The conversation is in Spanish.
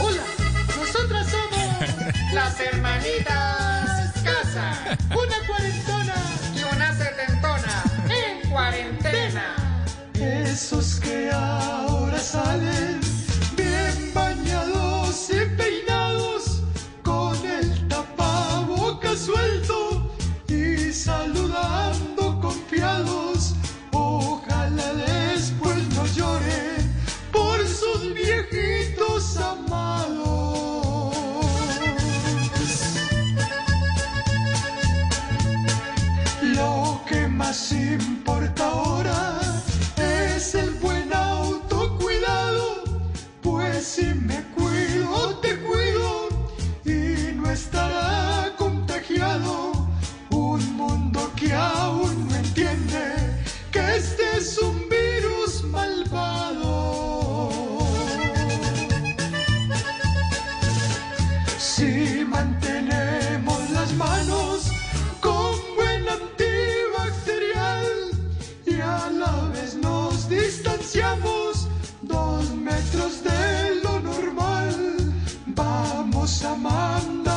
Hola, nosotras somos Las hermanitas Casa una cuarentona y una setentona en cuarentena. Esos más importa ahora es el buen autocuidado, pues si me cuido, te cuido y no estará contagiado un mundo que aún no entiende que este es un virus malvado. Si nos distanciamos dos metros de lo normal, vamos a mandar